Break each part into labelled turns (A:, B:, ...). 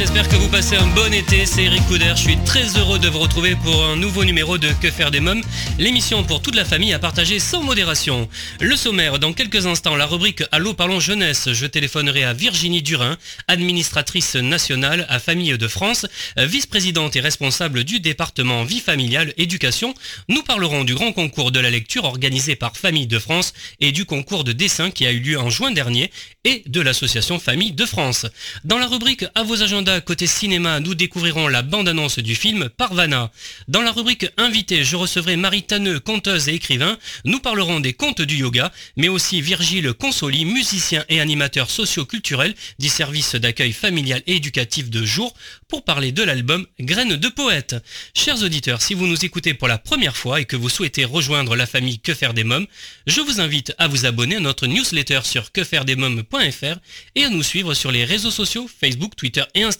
A: J'espère que vous passez un bon été, c'est Eric Couder, je suis très heureux de vous retrouver pour un nouveau numéro de Que faire des mômes, l'émission pour toute la famille à partager sans modération. Le sommaire, dans quelques instants, la rubrique Allô parlons jeunesse, je téléphonerai à Virginie Durin, administratrice nationale à Famille de France, vice-présidente et responsable du département vie familiale éducation. Nous parlerons du grand concours de la lecture organisé par Famille de France et du concours de dessin qui a eu lieu en juin dernier et de l'association Famille de France. Dans la rubrique À vos agendas côté cinéma, nous découvrirons la bande-annonce du film Parvana. Dans la rubrique Invité, je recevrai Marie Tanneux, conteuse et écrivain. Nous parlerons des contes du yoga, mais aussi Virgile Consoli, musicien et animateur socio-culturel du service d'accueil familial et éducatif de jour, pour parler de l'album Graines de poète. Chers auditeurs, si vous nous écoutez pour la première fois et que vous souhaitez rejoindre la famille Que faire des mômes, je vous invite à vous abonner à notre newsletter sur quefairedesmômes.fr et à nous suivre sur les réseaux sociaux Facebook, Twitter et Instagram.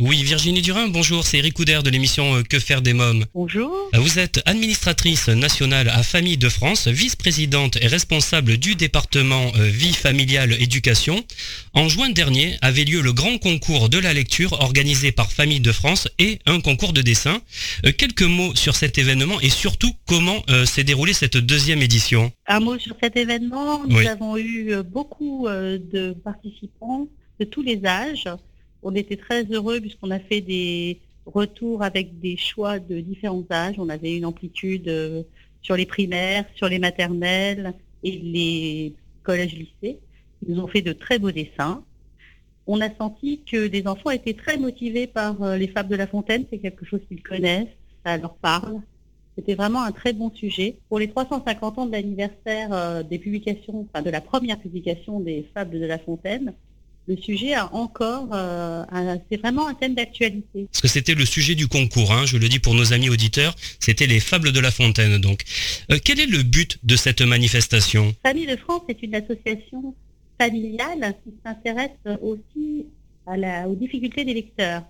A: Oui, Virginie Durin, bonjour, c'est Eric Couder de l'émission euh, Que faire des mômes?
B: Bonjour.
A: Euh, Vous êtes administratrice nationale à Famille de France, vice-présidente et responsable du département euh, vie familiale éducation. En juin dernier avait lieu le grand concours de la lecture organisé par Famille de France et un concours de dessin. Quelques mots sur cet événement et surtout comment s'est déroulée cette deuxième édition?
B: Un mot sur cet événement. Nous
A: Oui.
B: avons eu beaucoup de participants de tous les âges. On était très heureux puisqu'on a fait des retours avec des choix de différents âges. On avait une amplitude euh, sur les primaires, sur les maternelles et les collèges-lycées. Ils nous ont fait de très beaux dessins. On a senti que les enfants étaient très motivés par euh, les fables de La Fontaine. C'est quelque chose qu'ils connaissent, ça leur parle. C'était vraiment un très bon sujet. Pour les 350 ans de l'anniversaire euh, des publications, enfin de la première publication des Fables de La Fontaine, le sujet a encore, euh, c'est vraiment un thème d'actualité.
A: Parce que c'était le sujet du concours, hein, je le dis pour nos amis auditeurs, c'était les fables de La Fontaine. Donc, Euh, quel est le but de cette manifestation?
B: Famille de France est une association familiale qui s'intéresse aussi à la- aux difficultés des lecteurs.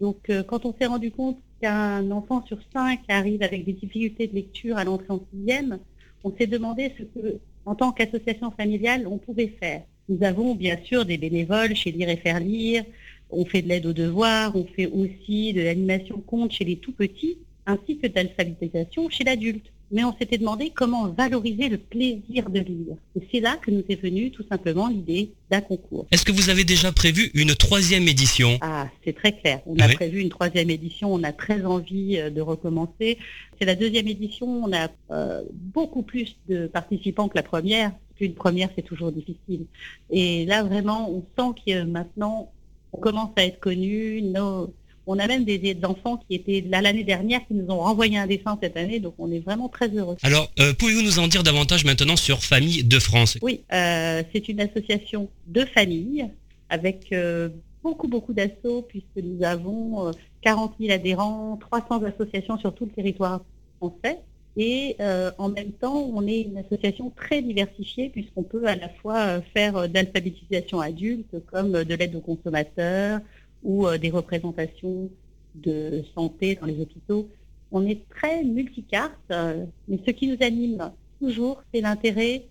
B: Donc, euh, quand on s'est rendu compte qu'un enfant sur cinq arrive avec des difficultés de lecture à l'entrée en sixième, on s'est demandé ce que, en tant qu'association familiale, on pouvait faire. Nous avons bien sûr des bénévoles chez Lire et Faire Lire, on fait de l'aide aux devoirs, on fait aussi de l'animation compte chez les tout petits, ainsi que de l'alphabétisation chez l'adulte. Mais on s'était demandé comment valoriser le plaisir de lire. Et c'est là que nous est venue tout simplement l'idée d'un concours.
A: Est-ce que vous avez déjà prévu une troisième édition?
B: Ah, c'est très clair. On a
A: Oui.
B: prévu une troisième édition. On a très envie euh, de recommencer. C'est la deuxième édition. On a euh, beaucoup plus de participants que la première. Une première, c'est toujours difficile. Et là, vraiment, on sent que maintenant, on commence à être connus. Nos- On a même des, enfants qui étaient là l'année dernière qui nous ont renvoyé un dessin cette année. Donc, on est vraiment très heureux.
A: Alors, euh, pouvez-vous nous en dire davantage maintenant sur Famille de France?
B: Oui, euh, c'est une association de familles avec euh, beaucoup, beaucoup d'assauts puisque nous avons euh, 40 000 adhérents, 300 associations sur tout le territoire français. Et euh, en même temps, on est une association très diversifiée puisqu'on peut à la fois faire d'alphabétisation adulte comme de l'aide aux consommateurs ou euh, des représentations de santé dans les hôpitaux. On est très multicarte, euh, mais ce qui nous anime toujours, c'est l'intérêt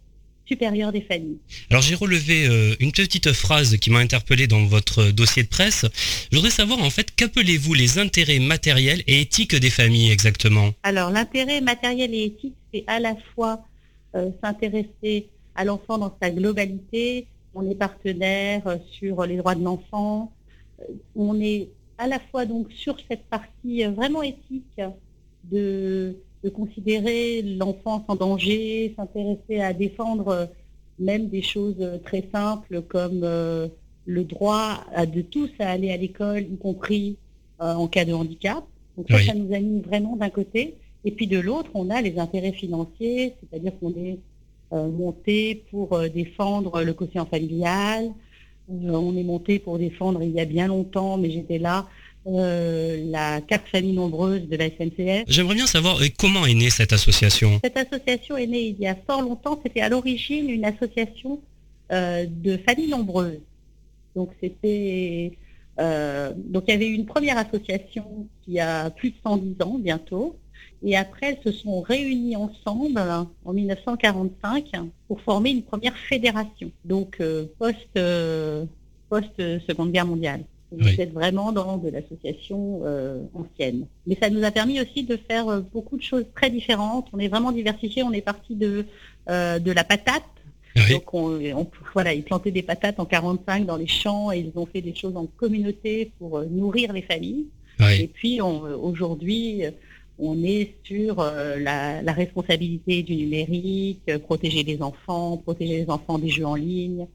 B: supérieure des familles.
A: Alors j'ai relevé euh, une petite phrase qui m'a interpellé dans votre dossier de presse. Je voudrais savoir en fait qu'appelez-vous les intérêts matériels et éthiques des familles exactement?
B: Alors l'intérêt matériel et éthique, c'est à la fois euh, s'intéresser à l'enfant dans sa globalité. On est partenaire sur les droits de l'enfant. On est à la fois donc sur cette partie vraiment éthique de de considérer l'enfance en danger, s'intéresser à défendre euh, même des choses euh, très simples comme euh, le droit de tous à aller à l'école, y compris en cas de handicap. Donc ça, ça nous anime vraiment d'un côté. Et puis de l'autre, on a les intérêts financiers, c'est-à-dire qu'on est monté pour défendre le quotient familial. On est monté pour défendre il y a bien longtemps, mais j'étais là, euh, la carte famille nombreuse de la SNCF.
A: J'aimerais bien savoir euh, comment est née cette association?
B: Cette association est née il y a fort longtemps. C'était à l'origine une association euh, de familles nombreuses. Donc c'était donc il y avait une première association qui a plus de 110 ans bientôt. Et après, elles se sont réunies ensemble en 1945 pour former une première fédération, donc post, post Seconde Guerre mondiale. Vous êtes vraiment dans de l'association euh, ancienne. Mais ça nous a permis aussi de faire euh, beaucoup de choses très différentes. On est vraiment diversifié. On est parti de, euh, de la patate. Donc on, voilà, ils plantaient des patates en 45 dans les champs et ils ont fait des choses en communauté pour nourrir les familles. Et puis aujourd'hui, on est sur la, la, responsabilité du numérique, protéger les enfants, protéger les enfants des jeux en ligne,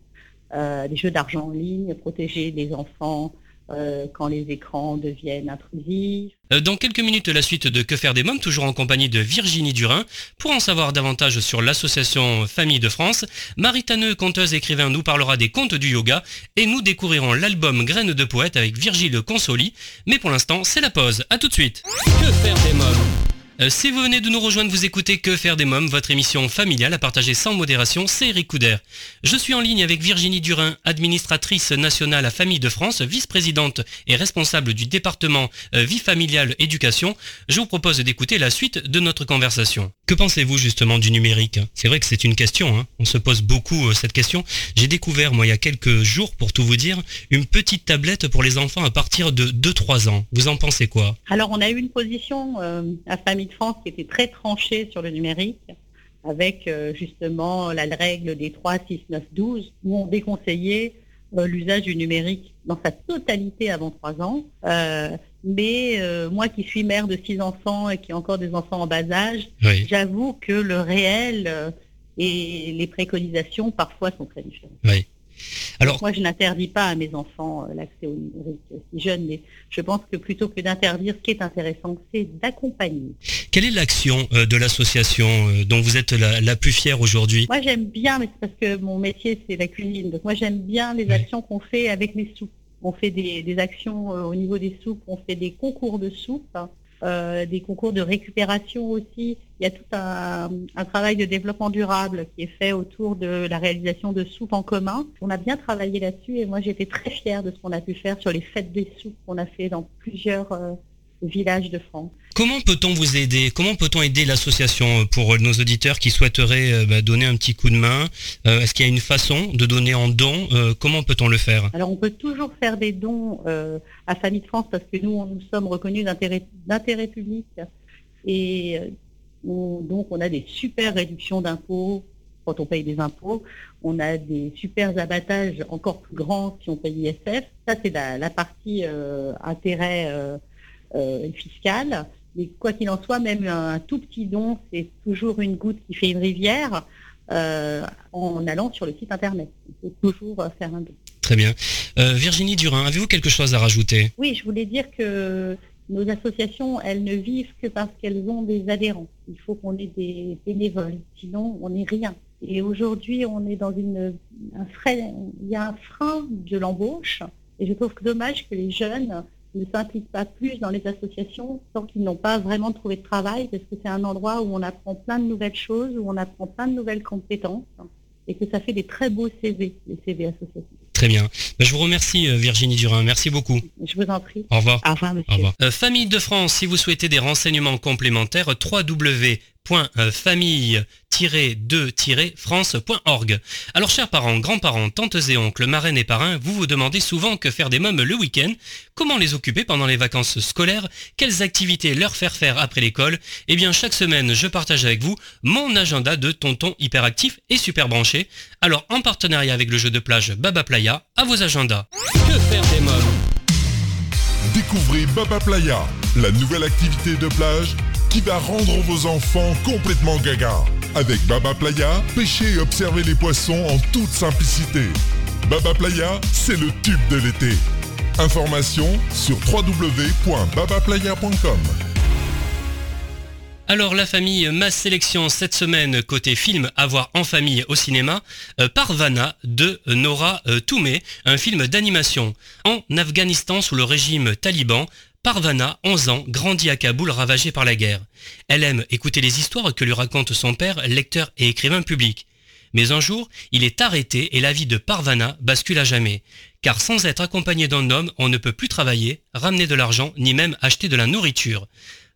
B: des jeux d'argent en ligne, protéger les enfants euh, quand les écrans deviennent intrusifs.
A: Euh, dans quelques minutes, la suite de Que faire des mômes, toujours en compagnie de Virginie Durin. Pour en savoir davantage sur l'association Famille de France, Marie Tanneux, conteuse écrivain, nous parlera des contes du yoga et nous découvrirons l'album Graines de poète avec Virgile Consoli. Mais pour l'instant, c'est la pause. À tout de suite. Que faire des mômes? Si vous venez de nous rejoindre, vous écoutez Que faire des mômes, votre émission familiale à partager sans modération, c'est Eric Couder. Je suis en ligne avec Virginie Durin, administratrice nationale à Famille de France, vice-présidente et responsable du département euh, vie familiale éducation. Je vous propose d'écouter la suite de notre conversation. Que pensez-vous justement du numérique? C'est vrai que c'est une question, hein. on se pose beaucoup euh, cette question. J'ai découvert, moi, il y a quelques jours, pour tout vous dire, une petite tablette pour les enfants à partir de 2-3 ans. Vous en pensez quoi?
B: Alors, on a eu une position à Famille de France qui était très tranchée sur le numérique, avec euh, justement la règle des 3, 6, 9, 12, où on déconseillait euh, l'usage du numérique dans sa totalité avant 3 ans. Euh, mais moi qui suis mère de 6 enfants et qui ai encore des enfants en bas âge, j'avoue que le réel et les préconisations parfois sont très différentes. Alors, moi, je n'interdis pas à mes enfants euh, l'accès au numérique si jeune, mais je pense que plutôt que d'interdire, ce qui est intéressant, c'est d'accompagner.
A: Quelle est l'action euh, de l'association euh, dont vous êtes la, plus fière aujourd'hui?
B: Moi, j'aime bien, mais c'est parce que mon métier, c'est la cuisine. Donc, moi, j'aime bien les actions qu'on fait avec les soupes. On fait des, actions au niveau des soupes, on fait des concours de soupes. Hein. Euh, des concours de récupération aussi. Il y a tout un, travail de développement durable qui est fait autour de la réalisation de soupes en commun. On a bien travaillé là-dessus et moi j'étais très fière de ce qu'on a pu faire sur les fêtes des soupes qu'on a fait dans plusieurs euh, village de France.
A: Comment peut-on vous aider? Comment peut-on aider l'association euh, pour nos auditeurs qui souhaiteraient euh, bah, donner un petit coup de main? Euh, Est-ce qu'il y a une façon de donner en don? Comment peut-on le faire?
B: Alors on peut toujours faire des dons à Famille de France parce que nous, nous sommes reconnus d'intérêt public et donc on a des super réductions d'impôts quand on paye des impôts. On a des super abattages encore plus grands si on paye ISF. Ça c'est la, partie intérêt euh, fiscale. Mais quoi qu'il en soit, même un tout petit don, c'est toujours une goutte qui fait une rivière euh, en allant sur le site internet. Il faut toujours faire un don.
A: Très bien. Euh, Virginie Durin, avez-vous quelque chose à rajouter?
B: Oui, je voulais dire que nos associations, elles ne vivent que parce qu'elles ont des adhérents. Il faut qu'on ait des bénévoles, sinon on n'est rien. Et aujourd'hui, on est dans une, un frein, il y a un frein de l'embauche. Et je trouve que dommage que les jeunes ne s'impliquent pas plus dans les associations tant qu'ils n'ont pas vraiment trouvé de travail, parce que c'est un endroit où on apprend plein de nouvelles choses, où on apprend plein de nouvelles compétences, et que ça fait des très beaux CV, les CV associatifs.
A: Très bien. Ben, je vous remercie euh, Virginie Durin. Merci beaucoup.
B: Je vous en prie.
A: Au revoir.
B: Au revoir, monsieur.
A: Euh, Famille de France, si vous souhaitez des renseignements complémentaires, www www.famille-2-france.org. Alors chers parents, grands-parents, tantes et oncles, marraines et parrains, vous vous demandez souvent que faire des mômes le week-end, comment les occuper pendant les vacances scolaires, quelles activités leur faire faire après l'école. Eh bien chaque semaine, je partage avec vous mon agenda de tonton hyperactif et super branché. Alors en partenariat avec le jeu de plage Baba Playa, à vos agendas. Que faire des mômes?
C: Découvrez Baba Playa, la nouvelle activité de plage qui va rendre vos enfants complètement gaga. Avec Baba Playa, pêchez et observez les poissons en toute simplicité. Baba Playa, c'est le tube de l'été. Information sur www.babaplaya.com.
A: Alors la famille, ma sélection cette semaine côté film à voir en famille au cinéma, euh, Parvana de Nora euh, Toumé, un film d'animation. En Afghanistan sous le régime taliban, Parvana, 11 ans, grandit à Kaboul ravagé par la guerre. Elle aime écouter les histoires que lui raconte son père, lecteur et écrivain public. Mais un jour, il est arrêté et la vie de Parvana bascule à jamais. Car sans être accompagné d'un homme, on ne peut plus travailler, ramener de l'argent, ni même acheter de la nourriture.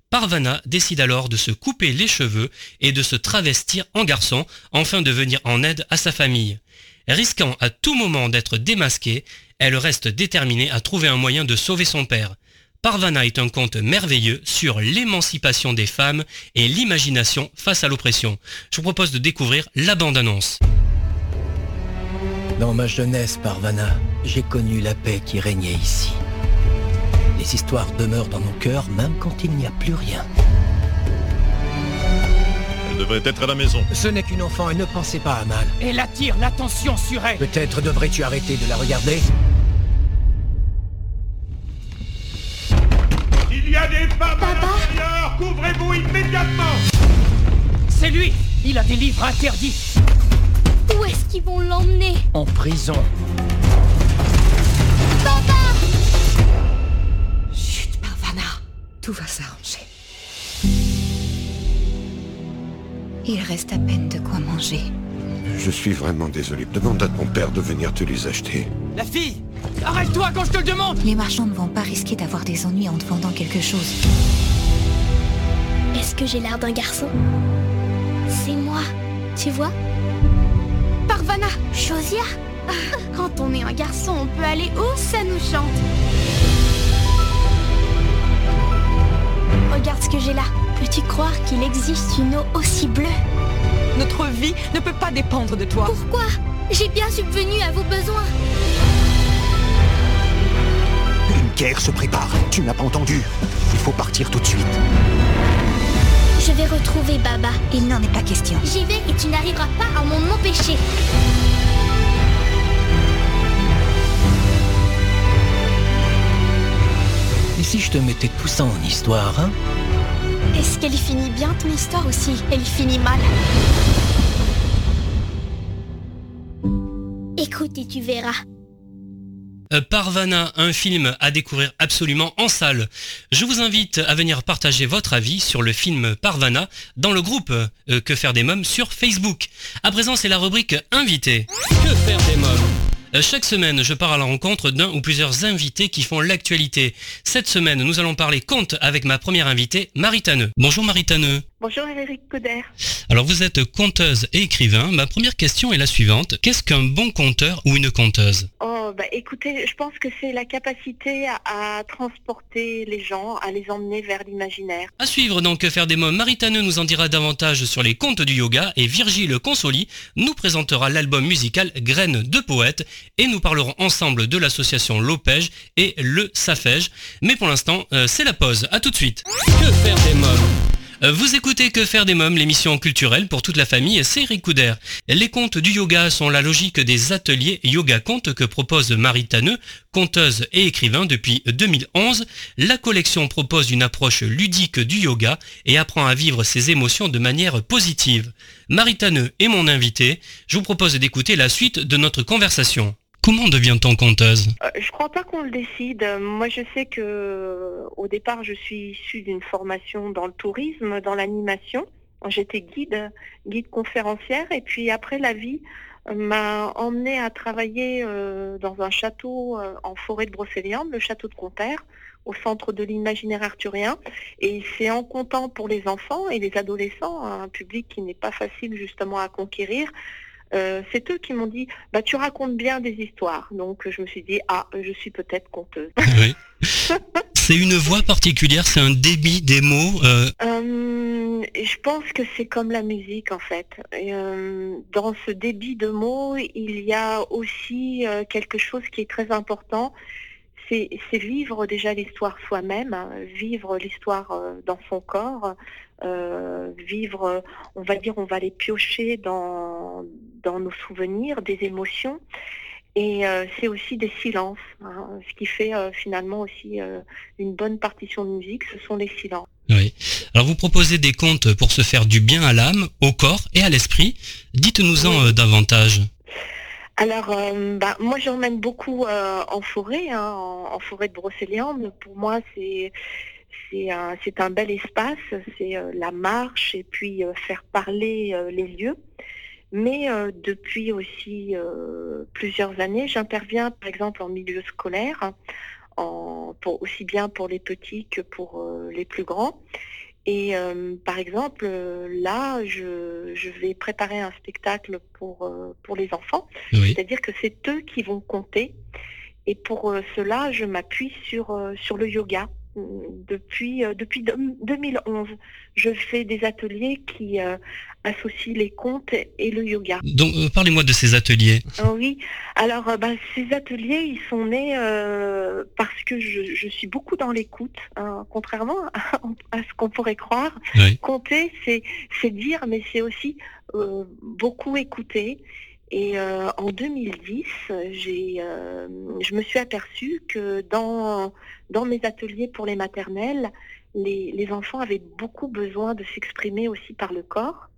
A: Parvana décide alors de se couper les cheveux et de se travestir en garçon, afin de venir en aide à sa famille. Risquant à tout moment d'être démasquée, elle reste déterminée à trouver un moyen de sauver son père. Parvana est un conte merveilleux sur l'émancipation des femmes et l'imagination face à l'oppression. Je vous propose de découvrir la bande-annonce.
D: Dans ma jeunesse, Parvana, j'ai connu la paix qui régnait ici. Les histoires demeurent dans mon cœur même quand il n'y a plus rien.
E: Elle devrait être à la maison.
D: Ce n'est qu'une enfant et ne pensez pas à mal.
F: Elle attire l'attention sur elle.
D: Peut-être devrais-tu arrêter de la regarder
E: Il y a des femmes à l'intérieur Couvrez-vous immédiatement
F: C'est lui Il a des livres interdits
G: Où est-ce qu'ils vont l'emmener?
D: En prison.
H: Chut, Parvana. Tout va s'arranger. Il reste à peine de quoi manger.
I: Je suis vraiment désolé. Demande à ton père de venir te les acheter.
F: La fille Arrête-toi quand je te le demande
H: Les marchands ne vont pas risquer d'avoir des ennuis en te vendant quelque chose.
G: Est-ce que j'ai l'air d'un garçon? C'est moi, tu vois? Parvana Chosia Quand on est un garçon, on peut aller où ça nous chante? Regarde ce que j'ai là. Peux-tu croire qu'il existe une eau aussi bleue?
H: Notre vie ne peut pas dépendre de toi.
G: Pourquoi? J'ai bien subvenu à vos besoins.
J: Guerre se prépare. Tu n'as pas entendu Il faut partir tout de suite.
G: Je vais retrouver Baba.
H: Il n'en est pas question.
G: J'y vais et tu n'arriveras pas à m'en empêcher.
D: Et si je te mettais tout ça en histoire, hein?
G: Est-ce qu'elle finit bien ton histoire aussi Elle finit mal? Écoute et tu verras.
A: Euh, Parvana, un film à découvrir absolument en salle. Je vous invite à venir partager votre avis sur le film Parvana dans le groupe euh, Que faire des mômes sur Facebook. À présent, c'est la rubrique Invité. Que faire des mômes? Chaque semaine, je pars à la rencontre d'un ou plusieurs invités qui font l'actualité. Cette semaine, nous allons parler conte avec ma première invitée, Marie Tanneux. Bonjour Marie Tanneux.
K: Bonjour Eric Coder.
A: Alors vous êtes conteuse et écrivain. Ma première question est la suivante. Qu'est-ce qu'un bon conteur ou une conteuse?
K: Oh, bah, écoutez, je pense que c'est la capacité à, à transporter les gens, à les emmener vers l'imaginaire.
A: À suivre donc Que faire des mômes, Marie Tanneux nous en dira davantage sur les contes du yoga et Virgile Consoli nous présentera l'album musical Graines de poète et nous parlerons ensemble de l'association Lopège et le Safège. Mais pour l'instant, euh, c'est la pause. À tout de suite. Que faire des Euh, vous écoutez Que faire des mômes, l'émission culturelle pour toute la famille, c'est Eric Couder. Les contes du yoga sont la logique des ateliers yoga contes que propose Marie Tanneux, conteuse et écrivain depuis 2011. La collection propose une approche ludique du yoga et apprend à vivre ses émotions de manière positive. Marie Tanneux est mon invitée. Je vous propose d'écouter la suite de notre conversation. Comment devient-on conteuse?
K: Euh, je crois pas qu'on le décide. Moi, je sais que euh, au départ, je suis issue d'une formation dans le tourisme, dans l'animation. J'étais guide, guide conférencière, et puis après, la vie euh, m'a emmenée à travailler euh, dans un château en forêt de Brocéliande, le château de Comperre, au centre de l'imaginaire arthurien. Et c'est en comptant pour les enfants et les adolescents, un public qui n'est pas facile justement à conquérir, euh, c'est eux qui m'ont dit bah tu racontes bien des histoires. Donc je me suis dit ah je suis peut-être conteuse.
A: Oui. c'est une voix particulière, c'est un débit des mots.
K: Euh... Euh, je pense que c'est comme la musique en fait. Dans ce débit de mots, il y a aussi quelque chose qui est très important. C'est vivre déjà l'histoire soi-même, hein, vivre l'histoire dans son corps, vivre, on va dire, on va les piocher dans, dans nos souvenirs, des émotions. Et euh, c'est aussi des silences. Hein. Ce qui fait euh, finalement aussi euh, une bonne partition de musique, ce sont les silences.
A: Oui. Alors vous proposez des contes pour se faire du bien à l'âme, au corps et à l'esprit. Dites-nous-en davantage.
K: Alors, bah, moi j'emmène beaucoup en forêt, hein, en, forêt de Brocéliande. Pour moi, c'est c'est un, un, bel espace, c'est la marche et puis faire parler les lieux. Mais euh, depuis aussi euh, plusieurs années, j'interviens par exemple en milieu scolaire, en, pour, aussi bien pour les petits que pour euh, les plus grands. Et par exemple, là, je, je, vais préparer un spectacle pour, pour les enfants. C'est-à-dire que c'est eux qui vont compter. Et pour cela, je m'appuie sur, sur le yoga depuis, depuis 2011. Je fais des ateliers qui euh, associent les contes et le yoga.
A: Donc, euh, parlez-moi de ces ateliers.
K: Ah oui, alors bah, ces ateliers, ils sont nés parce que je, suis beaucoup dans l'écoute, hein, contrairement à, ce qu'on pourrait croire. Compter, c'est dire, mais c'est aussi beaucoup écouter. Et euh, en 2010, j'ai, euh, je me suis aperçue que dans, dans mes ateliers pour les maternelles, les, les enfants avaient beaucoup besoin de s'exprimer aussi par le corps.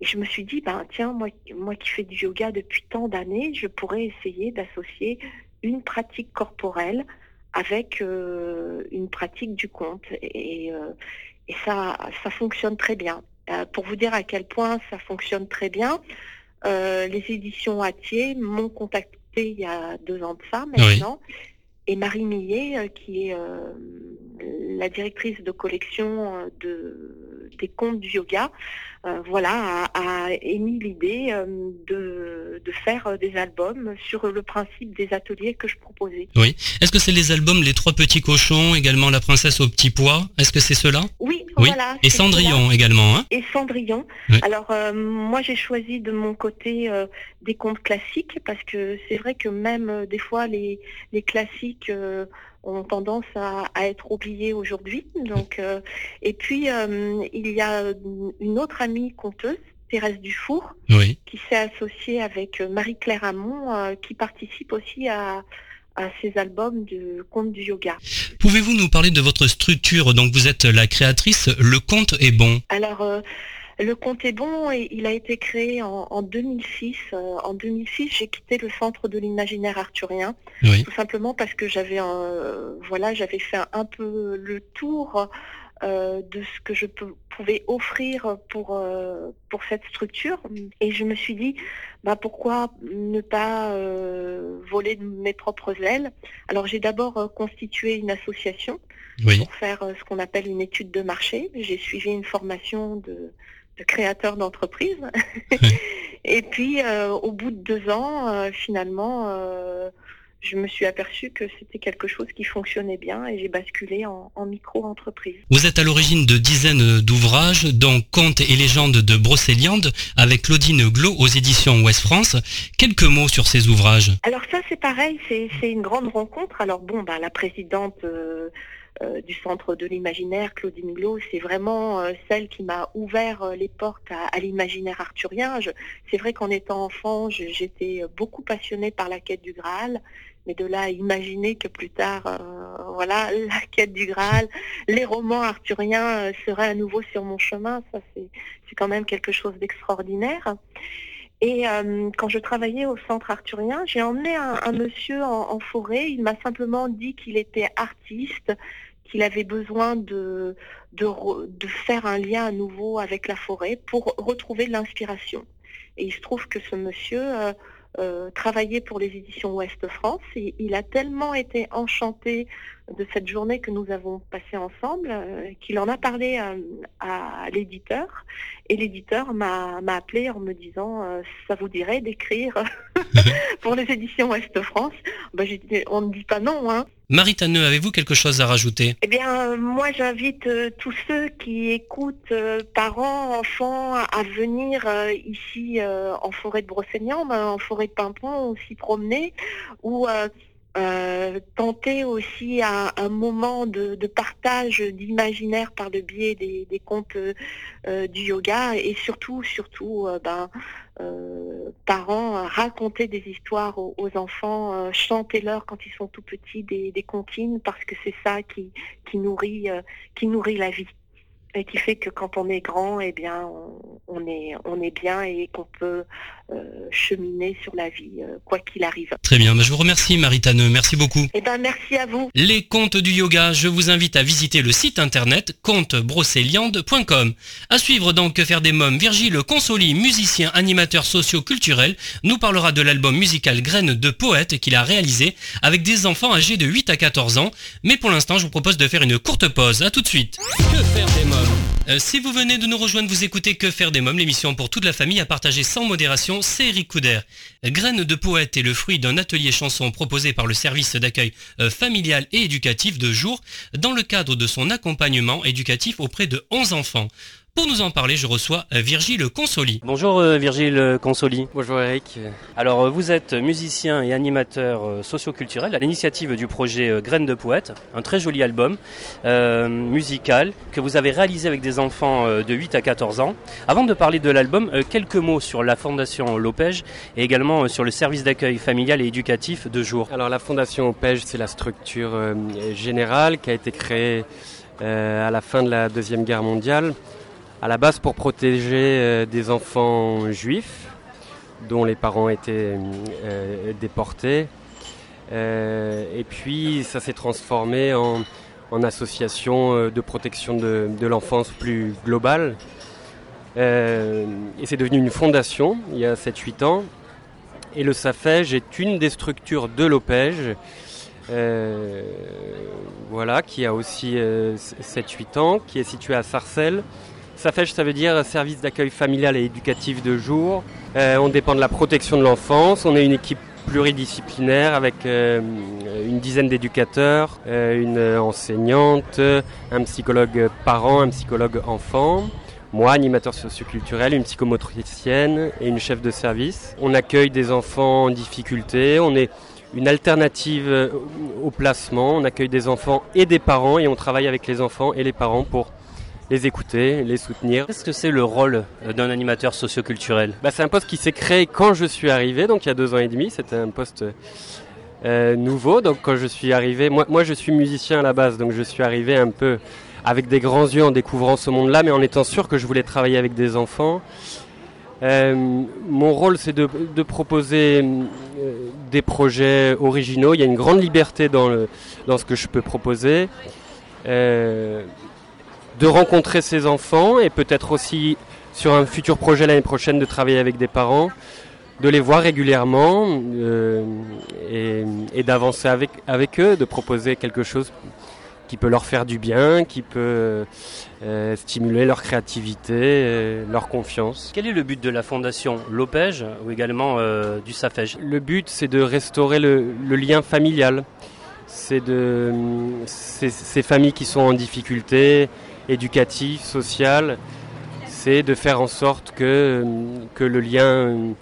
K: Et je me suis dit, ben, tiens, moi, moi qui fais du yoga depuis tant d'années, je pourrais essayer d'associer une pratique corporelle avec euh, une pratique du conte. Et, et ça, ça fonctionne très bien. pour vous dire à quel point ça fonctionne très bien, euh, les éditions Atier m'ont contacté il y a deux ans de ça maintenant. Et Marie Millet, euh, qui est euh, la directrice de collection de, des contes du yoga, euh, voilà, a, émis l'idée euh, de, de, faire euh, des albums sur le principe des ateliers que je proposais.
A: Oui. Est-ce que c'est les albums Les Trois Petits Cochons, également La Princesse au Petit Pois? Est-ce que c'est cela?
K: Oui, voilà.
A: Et Cendrillon également. Hein?
K: Et Cendrillon. Alors, moi, j'ai choisi de mon côté des contes classiques parce que c'est vrai que même des fois, les, les classiques ont tendance à, être oubliés aujourd'hui. Donc, euh, et puis euh, il y a une autre amie conteuse, Thérèse Dufour, qui s'est associée avec Marie-Claire Hamon, euh, qui participe aussi à, à ces albums de contes du yoga.
A: Pouvez-vous nous parler de votre structure? Donc vous êtes la créatrice, le conte est bon.
K: Alors le compte est bon et il a été créé en, 2006. Euh, en 2006, j'ai quitté le centre de l'imaginaire arthurien, tout simplement parce que j'avais voilà, j'avais fait un, peu le tour euh, de ce que je pouvais offrir pour euh, pour cette structure. Et je me suis dit bah pourquoi ne pas voler de mes propres ailes? Alors j'ai d'abord constitué une association pour faire ce qu'on appelle une étude de marché. J'ai suivi une formation de de créateur d'entreprise. et puis, euh, au bout de deux ans, euh, finalement, euh, je me suis aperçue que c'était quelque chose qui fonctionnait bien et j'ai basculé en, micro-entreprise.
A: Vous êtes à l'origine de dizaines d'ouvrages, dont Contes et légendes de Brocéliande, avec Claudine Glo aux éditions Ouest France. Quelques mots sur ces ouvrages.
K: Alors ça, c'est pareil, c'est une grande rencontre. Alors bon, bah, la présidente... Euh, du Centre de l'Imaginaire, Claudine Milo, c'est vraiment euh, celle qui m'a ouvert euh, les portes à, l'imaginaire arthurien. C'est vrai qu'en étant enfant, j'étais beaucoup passionnée par la quête du Graal, mais de là à imaginer que plus tard, voilà, la quête du Graal, les romans arthuriens seraient à nouveau sur mon chemin, ça c'est quand même quelque chose d'extraordinaire. Et quand je travaillais au centre arthurien, j'ai emmené un, monsieur en, forêt. Il m'a simplement dit qu'il était artiste, qu'il avait besoin de, faire un lien à nouveau avec la forêt pour retrouver de l'inspiration. Et il se trouve que ce monsieur euh, euh, travailler pour les éditions Ouest France. Et il a tellement été enchanté de cette journée que nous avons passée ensemble euh, qu'il en a parlé euh, à l'éditeur. Et l'éditeur m'a appelé en me disant ça vous dirait d'écrire pour les éditions Ouest France? Ben, on ne dit pas non. Hein.
A: Marie Tanneux, avez-vous quelque chose à rajouter?
K: Eh bien, moi j'invite tous ceux qui écoutent parents, enfants à venir ici en forêt de Brocéliande, en forêt de Pimpon, aussi promener, ou euh, euh, tenter aussi un, moment de, partage d'imaginaire par le biais des, contes euh, du yoga et surtout, surtout, ben, parents, raconter des histoires aux, enfants, chanter-leur quand ils sont tout petits des, des comptines parce que c'est ça qui, nourrit, qui nourrit la vie et qui fait que quand on est grand, eh bien, on, est, on est bien et qu'on peut euh, cheminer sur la vie, euh, quoi qu'il arrive.
A: Très bien, bah, je vous remercie Marie Tanneux, merci beaucoup.
K: Eh ben, merci à vous.
A: Les contes du yoga, je vous invite à visiter le site internet contebrocéliande.com. À suivre donc Que faire des mômes, Virgile Consoli, musicien, animateur socio-culturel, nous parlera de l'album musical Graines de poète qu'il a réalisé avec des enfants âgés de 8 à 14 ans. Mais pour l'instant, je vous propose de faire une courte pause. À tout de suite. Que faire des mômes? Euh, si vous venez de nous rejoindre, vous écoutez Que faire des mômes, l'émission pour toute la famille à partager sans modération, c'est Eric Couder. Graines de poète est le fruit d'un atelier chanson proposé par le service d'accueil euh, familial et éducatif de jour dans le cadre de son accompagnement éducatif auprès de 11 enfants. Pour nous en parler, je reçois euh, Virgile Consoli.
L: Bonjour euh, Virgile Consoli.
M: Bonjour Eric.
L: Alors euh, vous êtes musicien et animateur socioculturel à l'initiative du projet Graines de Poète, un très joli album musical que vous avez réalisé avec des enfants de 8 à 14 ans. Avant de parler de l'album, quelques mots sur la Fondation Lopège et également sur le service d'accueil familial et éducatif de jour.
M: Alors la Fondation Lopège, c'est la structure générale qui a été créée à la fin de la Deuxième Guerre mondiale à la base pour protéger euh, des enfants juifs dont les parents étaient euh, déportés. Euh, et puis ça s'est transformé en, association de protection de, l'enfance plus globale. et c'est devenu une fondation il y a 7-8 ans. Et le SAFEJ est une des structures de l'OPEJ, voilà, qui a aussi 7-8 ans, qui est située à Sarcelles, SAFEJ, ça veut dire service d'accueil familial et éducatif de jour. Euh, on dépend de la protection de l'enfance. On est une équipe pluridisciplinaire avec euh, une dizaine d'éducateurs, euh, une enseignante, un psychologue parent, un psychologue enfant. Moi, animateur socioculturel, une psychomotricienne et une chef de service. On accueille des enfants en difficulté. On est une alternative au placement. On accueille des enfants et des parents et on travaille avec les enfants et les parents pour les écouter, les soutenir.
L: Qu'est-ce que c'est le rôle euh, d'un animateur socioculturel?
M: Bah, C'est un poste qui s'est créé quand je suis arrivé, donc il y a deux ans et demi. C'était un poste euh, nouveau. Donc quand je suis arrivé, moi, moi je suis musicien à la base, donc je suis arrivé un peu avec des grands yeux en découvrant ce monde-là, mais en étant sûr que je voulais travailler avec des enfants. Euh, mon rôle, c'est de, de, proposer des projets originaux. Il y a une grande liberté dans, le, dans ce que je peux proposer. Euh, de rencontrer ses enfants et peut-être aussi sur un futur projet l'année prochaine de travailler avec des parents, de les voir régulièrement euh, et, d'avancer avec, avec eux, de proposer quelque chose qui peut leur faire du bien, qui peut euh, stimuler leur créativité, leur confiance.
L: Quel est le but de la fondation Lopège ou également euh, du SAFEJ
M: Le but c'est de restaurer le, lien familial. C'est de ces familles qui sont en difficulté, éducatif, social, c'est de faire en sorte que, que le lien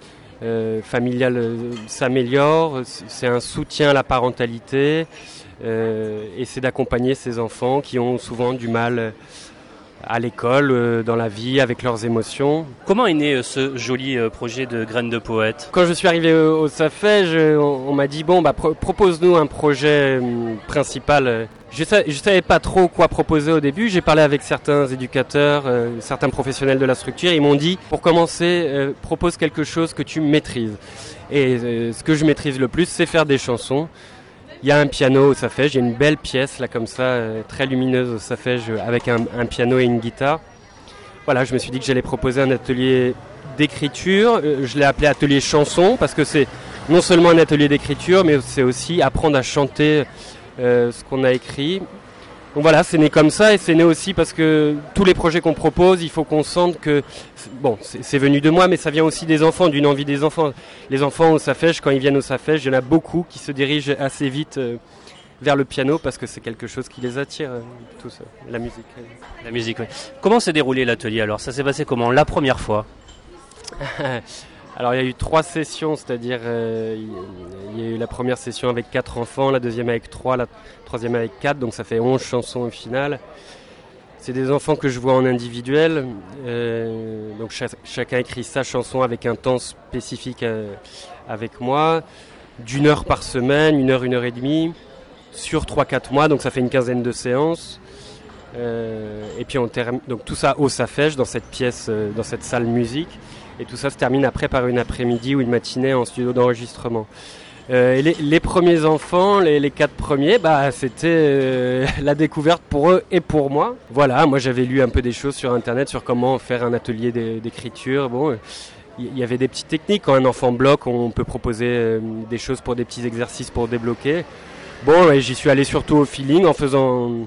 M: euh, familial euh, s'améliore, c'est un soutien à la parentalité euh, et c'est d'accompagner ces enfants qui ont souvent du mal à l'école, euh, dans la vie, avec leurs émotions.
L: Comment est né euh, ce joli euh, projet de graines de poète?
M: Quand je suis arrivé au, SAFEJ, on, m'a dit bon bah propose-nous un projet principal. Je ne savais pas trop quoi proposer au début. J'ai parlé avec certains éducateurs, certains professionnels de la structure. Ils m'ont dit pour commencer, propose quelque chose que tu maîtrises. Et ce que je maîtrise le plus, c'est faire des chansons. Il y a un piano au Safège, il y a une belle pièce là comme ça, euh, très lumineuse au Safège avec un, piano et une guitare. Voilà, je me suis dit que j'allais proposer un atelier d'écriture. Euh, je l'ai appelé atelier chanson parce que c'est non seulement un atelier d'écriture, mais c'est aussi apprendre à chanter ce qu'on a écrit. Donc voilà, c'est né comme ça et c'est né aussi parce que tous les projets qu'on propose, il faut qu'on sente que, bon, c'est venu de moi, mais ça vient aussi des enfants, d'une envie des enfants. Les enfants au Safège, quand ils viennent au Safège, il y en a beaucoup qui se dirigent assez vite euh, vers le piano parce que c'est quelque chose qui les attire, euh, tout ça, la musique.
L: La musique, oui. Comment s'est déroulé l'atelier alors? Ça s'est passé comment? La première fois?
M: Alors il y a eu trois sessions, c'est-à-dire euh, il y a eu la première session avec quatre enfants, la deuxième avec trois, la troisième avec quatre, donc ça fait onze chansons au final. C'est des enfants que je vois en individuel, euh, donc chacun écrit sa chanson avec un temps spécifique euh, avec moi, d'une heure par semaine, une heure, une heure et demie, sur trois, quatre mois, donc ça fait une quinzaine de séances. et puis on termine donc tout ça au Safège dans cette pièce, dans cette salle musique. Et tout ça se termine après par une après-midi ou une matinée en studio d'enregistrement. Euh, les, premiers enfants, les, quatre premiers, bah, c'était euh, la découverte pour eux et pour moi. Voilà, moi j'avais lu un peu des choses sur Internet sur comment faire un atelier d'écriture. Bon, il y avait des petites techniques. Quand un enfant bloque, on peut proposer euh, des choses pour des petits exercices pour débloquer. Bon, et j'y suis allé surtout au feeling en faisant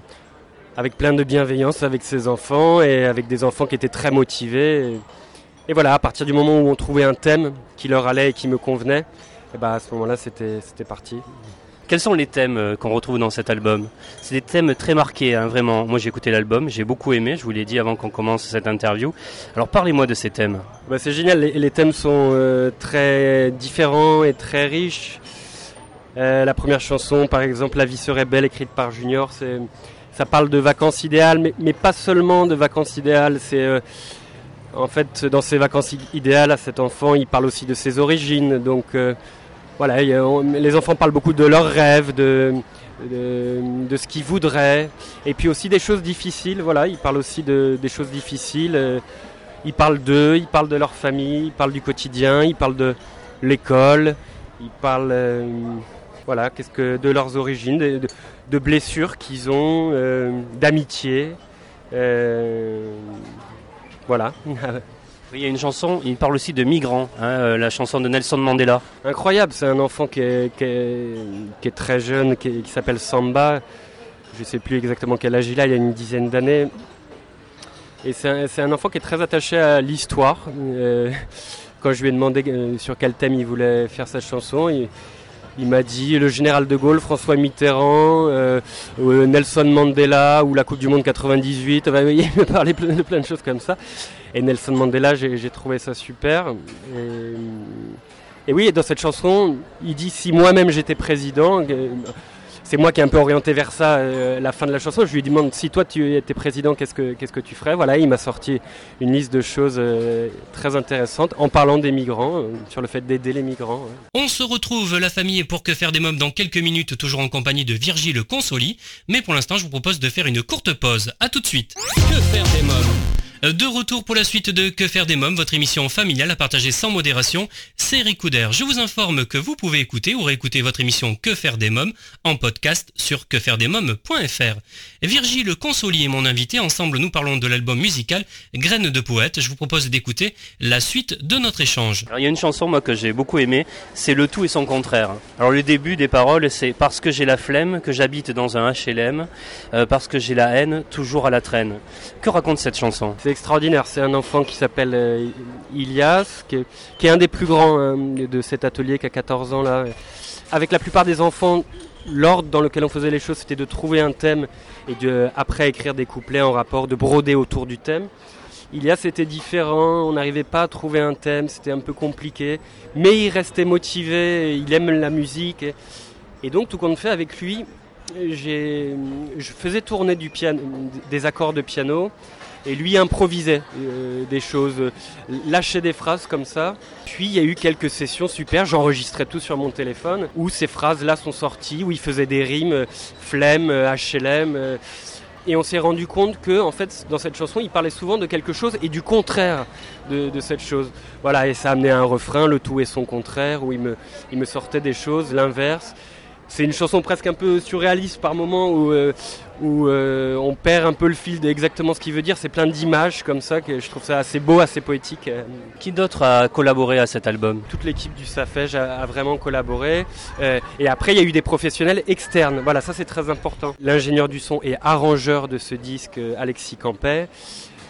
M: avec plein de bienveillance avec ses enfants et avec des enfants qui étaient très motivés. Voilà, à partir du moment où on trouvait un thème qui leur allait et qui me convenait, et bah à ce moment-là, c'était, parti.
L: Quels sont les thèmes euh, qu'on retrouve dans cet album? C'est des thèmes très marqués, hein, vraiment. Moi, j'ai écouté l'album, j'ai beaucoup aimé, je vous l'ai dit avant qu'on commence cette interview. Alors, parlez-moi de ces thèmes.
M: Bah, c'est génial, les, thèmes sont euh, très différents et très riches. Euh, la première chanson, par exemple, La vie serait belle, écrite par Junior, ça parle de vacances idéales, mais, mais pas seulement de vacances idéales, c'est en fait, dans ses vacances idéales à cet enfant, il parle aussi de ses origines. Donc euh, voilà, les enfants parlent beaucoup de leurs rêves, de, ce qu'ils voudraient. Et puis aussi des choses difficiles. Voilà, ils parlent aussi de, des choses difficiles. Euh, ils parlent d'eux, ils parlent de leur famille, ils parlent du quotidien, ils parlent de l'école, ils parlent euh, voilà, qu'est-ce que de leurs origines, de, blessures qu'ils ont, d'amitié. Voilà.
L: il y a une chanson, il parle aussi de migrants, hein, euh, la chanson de Nelson Mandela.
M: Incroyable, c'est un enfant qui est, très jeune, qui, s'appelle Samba. Je ne sais plus exactement quel âge il a, il y a une dizaine d'années. Et c'est un, enfant qui est très attaché à l'histoire. Euh, quand je lui ai demandé euh, sur quel thème il voulait faire sa chanson, il, il m'a dit le général de Gaulle, François Mitterrand, euh, euh, Nelson Mandela ou la Coupe du Monde 98. il me parlait de plein de choses comme ça. Et Nelson Mandela, j'ai trouvé ça super. Et, et oui, dans cette chanson, il dit si moi-même j'étais président, c'est moi qui ai un peu orienté vers ça euh, la fin de la chanson. Je lui demande si toi tu étais président, qu'est-ce que tu ferais? Voilà, il m'a sorti une liste de choses euh, très intéressantes en parlant des migrants, euh, sur le fait d'aider les migrants.
A: On se retrouve la famille pour que faire des mômes dans quelques minutes, toujours en compagnie de Virgile Consoli. Mais pour l'instant, je vous propose de faire une courte pause. À tout de suite. Que faire des mômes de retour pour la suite de Que faire des mômes, votre émission familiale à partager sans modération, c'est Eric Je vous informe que vous pouvez écouter ou réécouter votre émission Que faire des mômes en podcast sur quefairedesmômes.fr. Virgile Consoli est mon invité, ensemble nous parlons de l'album musical Graines de poète. Je vous propose d'écouter la suite de notre échange.
L: il y a une chanson moi que j'ai beaucoup aimée, c'est Le tout et son contraire. Alors le début des paroles, c'est parce que j'ai la flemme, que j'habite dans un HLM, euh, parce que j'ai la haine, toujours à la traîne. Que raconte cette chanson?
M: Extraordinaire. C'est un enfant qui s'appelle euh, Ilias, qui est, un des plus grands hein, de cet atelier qui a 14 ans là. Avec la plupart des enfants, l'ordre dans lequel on faisait les choses, c'était de trouver un thème et de, après écrire des couplets en rapport, de broder autour du thème. Ilias c'était différent, on n'arrivait pas à trouver un thème, c'était un peu compliqué, mais il restait motivé, il aime la musique. Et, donc tout compte fait avec lui, je faisais tourner des accords de piano et lui improvisait euh, des choses, lâchait des phrases comme ça. Puis il y a eu quelques sessions super, j'enregistrais tout sur mon téléphone, où ces phrases-là sont sorties, où il faisait des rimes, euh, flemme, HLM. Euh, et on s'est rendu compte que, en fait, dans cette chanson, il parlait souvent de quelque chose et du contraire de, cette chose. Voilà, et ça amenait à un refrain, le tout est son contraire, où il me, sortait des choses, l'inverse. C'est une chanson presque un peu surréaliste par moments où, où euh, on perd un peu le fil d'exactement ce qu'il veut dire. C'est plein d'images comme ça que je trouve ça assez beau, assez poétique. Euh.
L: Qui d'autre a collaboré à cet album?
M: Toute l'équipe du Safège a, vraiment collaboré. Euh, et après, il y a eu des professionnels externes. Voilà, ça c'est très important. L'ingénieur du son et arrangeur de ce disque, Alexis Campet.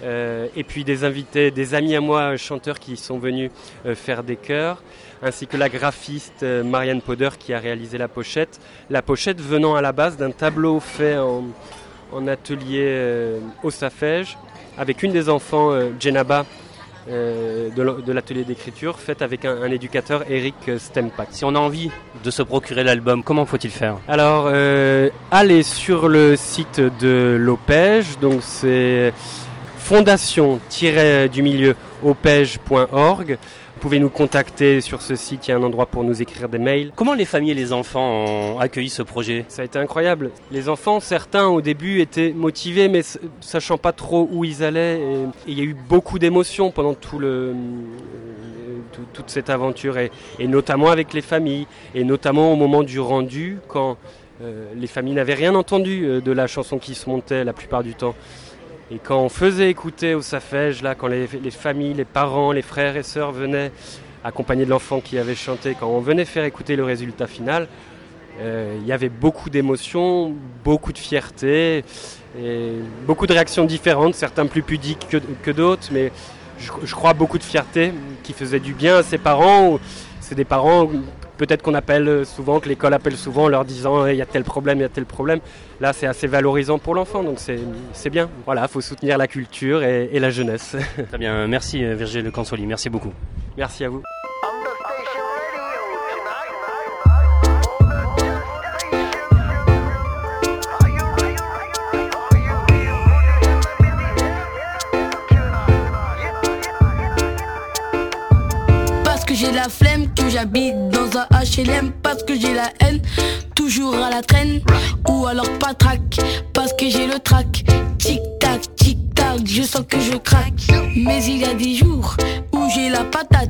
M: et puis des invités, des amis à moi, chanteurs qui sont venus faire des chœurs ainsi que la graphiste euh, Marianne Poder qui a réalisé la pochette. La pochette venant à la base d'un tableau fait en, atelier euh, au Safège avec une des enfants, euh, Jenaba, de l'atelier d'écriture, faite avec un, éducateur, Eric Stempak.
L: Si on a envie de se procurer l'album, comment faut-il faire?
M: Alors, allez sur le site de l'Opège, donc c'est fondation-du milieu opège.org. Vous pouvez nous contacter sur ce site, il y a un endroit pour nous écrire des mails.
L: Comment les familles et les enfants ont accueilli ce projet?
M: Ça a été incroyable. Les enfants, certains au début étaient motivés, mais sachant pas trop où ils allaient. Et, il y a eu beaucoup d'émotions pendant tout le, toute cette aventure, et, notamment avec les familles, et notamment au moment du rendu, quand euh, les familles n'avaient rien entendu euh, de la chanson qui se montait la plupart du temps. Et quand on faisait écouter au Safège, là, quand les, familles, les parents, les frères et sœurs venaient accompagnés de l'enfant qui avait chanté, quand on venait faire écouter le résultat final, euh, il y avait beaucoup d'émotions, beaucoup de fierté, beaucoup de réactions différentes, certains plus pudiques que, d'autres, mais je, je, crois beaucoup de fierté qui faisait du bien à ses parents. C'est des parents peut-être qu'on appelle souvent, que l'école appelle souvent en leur disant il y a tel problème, il y a tel problème. Là, c'est assez valorisant pour l'enfant, donc c'est bien. Voilà, il faut soutenir la culture et, et la jeunesse.
L: Très bien, merci Virgile Le Cansoli, merci beaucoup.
M: Merci à vous.
N: j'ai la flemme, que j'habite dans un HLM parce que j'ai la haine, toujours à la traîne, ou alors pas trac, parce que j'ai le trac. Tic tac, tic tac, je sens que je craque. Mais il y a des jours où j'ai la patate,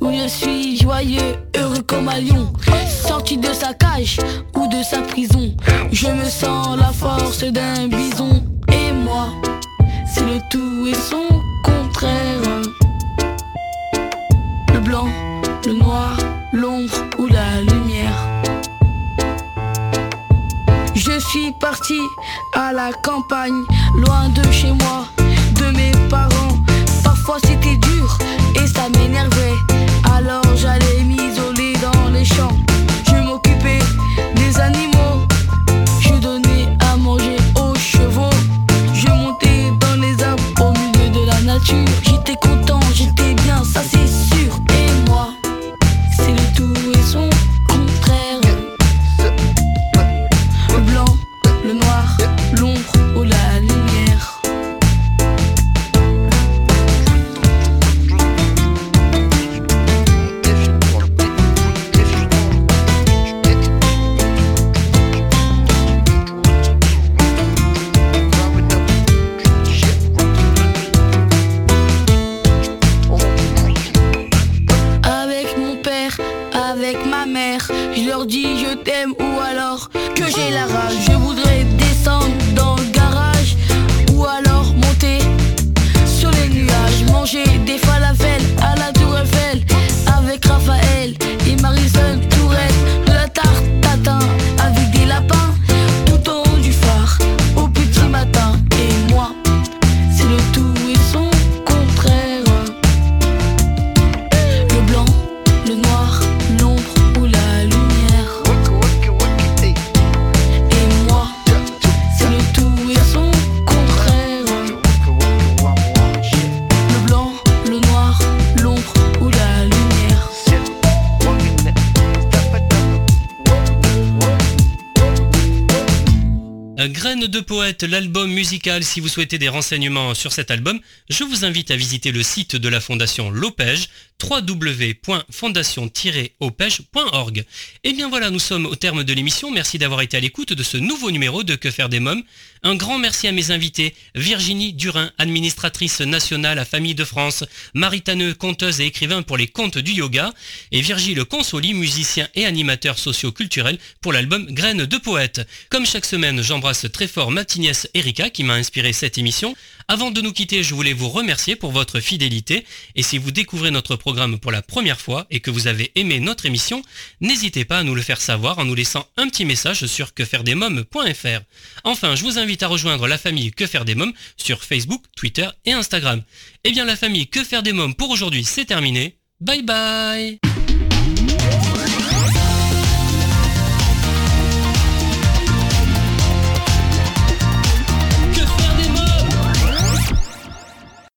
N: où je suis joyeux, heureux comme un lion, sorti de sa cage ou de sa prison. Je me sens la force d'un bison, et moi, c'est le tout et son contraire. Le blanc l'ombre ou la lumière. Je suis parti à la campagne, loin de chez moi, de mes parents. Parfois c'était dur et ça m'énervait. Alors j'allais m'isoler dans les champs.
A: L'album musical. Si vous souhaitez des renseignements sur cet album, je vous invite à visiter le site de la fondation Lopège, www.fondation-opège.org. Et bien voilà, nous sommes au terme de l'émission. Merci d'avoir été à l'écoute de ce nouveau numéro de Que faire des mômes. Un grand merci à mes invités, Virginie Durin, administratrice nationale à Famille de France, Marie Tanneux, conteuse et écrivain pour les contes du yoga, et Virgile Consoli, musicien et animateur socio-culturel pour l'album Graines de poète. Comme chaque semaine, j'embrasse très fort ma Erika qui m'a inspiré cette émission. Avant de nous quitter, je voulais vous remercier pour votre fidélité. Et si vous découvrez notre programme pour la première fois et que vous avez aimé notre émission, n'hésitez pas à nous le faire savoir en nous laissant un petit message sur quefairedesmoms.fr. Enfin, je vous invite à rejoindre la famille Que faire des mômes sur Facebook, Twitter et Instagram. Eh bien la famille Que faire des mômes pour aujourd'hui, c'est terminé. Bye bye